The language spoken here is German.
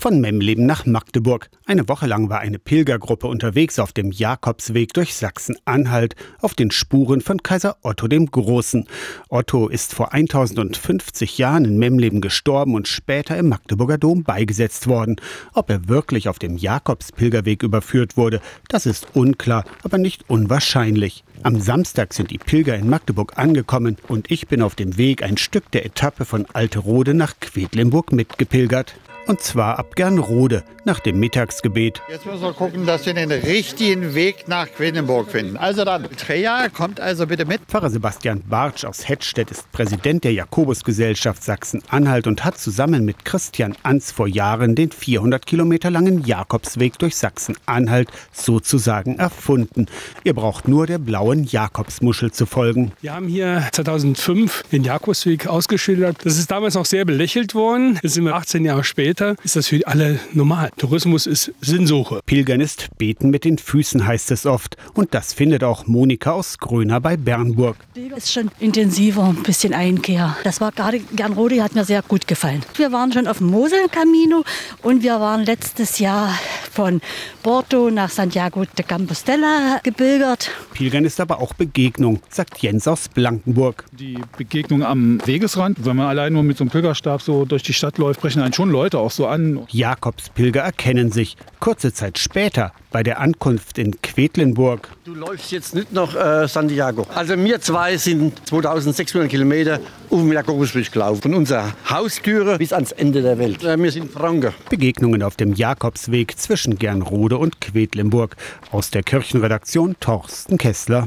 Von Memleben nach Magdeburg. Eine Woche lang war eine Pilgergruppe unterwegs auf dem Jakobsweg durch Sachsen-Anhalt auf den Spuren von Kaiser Otto dem Großen. Otto ist vor 1050 Jahren in Memleben gestorben und später im Magdeburger Dom beigesetzt worden. Ob er wirklich auf dem Jakobspilgerweg überführt wurde, das ist unklar, aber nicht unwahrscheinlich. Am Samstag sind die Pilger in Magdeburg angekommen und ich bin auf dem Weg ein Stück der Etappe von Alterode nach Quedlinburg mitgepilgert. Und zwar ab Gernrode nach dem Mittagsgebet. Jetzt müssen wir gucken, dass wir den richtigen Weg nach Quedlinburg finden. Also dann, Treja, kommt also bitte mit. Pfarrer Sebastian Bartsch aus Hettstedt ist Präsident der Jakobusgesellschaft Sachsen-Anhalt und hat zusammen mit Christian Ans vor Jahren den 400 Kilometer langen Jakobsweg durch Sachsen-Anhalt sozusagen erfunden. Ihr braucht nur der blauen Jakobsmuschel zu folgen. Wir haben hier 2005 den Jakobsweg ausgeschildert. Das ist damals auch sehr belächelt worden. Jetzt sind wir 18 Jahre später ist das für alle normal. Tourismus ist Sinnsuche. Pilgern ist Beten mit den Füßen, heißt es oft. Und das findet auch Monika aus Gröner bei Bernburg. Ist schon intensiver, ein bisschen Einkehr. Das war gerade Gernrode, hat mir sehr gut gefallen. Wir waren schon auf dem Mosel-Camino und wir waren letztes Jahr von Porto nach Santiago de Compostela gebildert. Pilgern ist aber auch Begegnung, sagt Jens aus Blankenburg. Die Begegnung am Wegesrand, wenn man allein nur mit so einem Pilgerstab so durch die Stadt läuft, brechen einen schon Leute auch so an. Jakobspilger erkennen sich. Kurze Zeit später bei der Ankunft in Quedlinburg. Du läufst jetzt nicht nach äh, Santiago. Also wir zwei sind 2600 Kilometer auf dem Jakobusweg gelaufen. Von unserer Haustüre bis ans Ende der Welt. Äh, wir sind Franke. Begegnungen auf dem Jakobsweg zwischen Gernrode und Quedlinburg. Aus der Kirchenredaktion Torsten Kessler.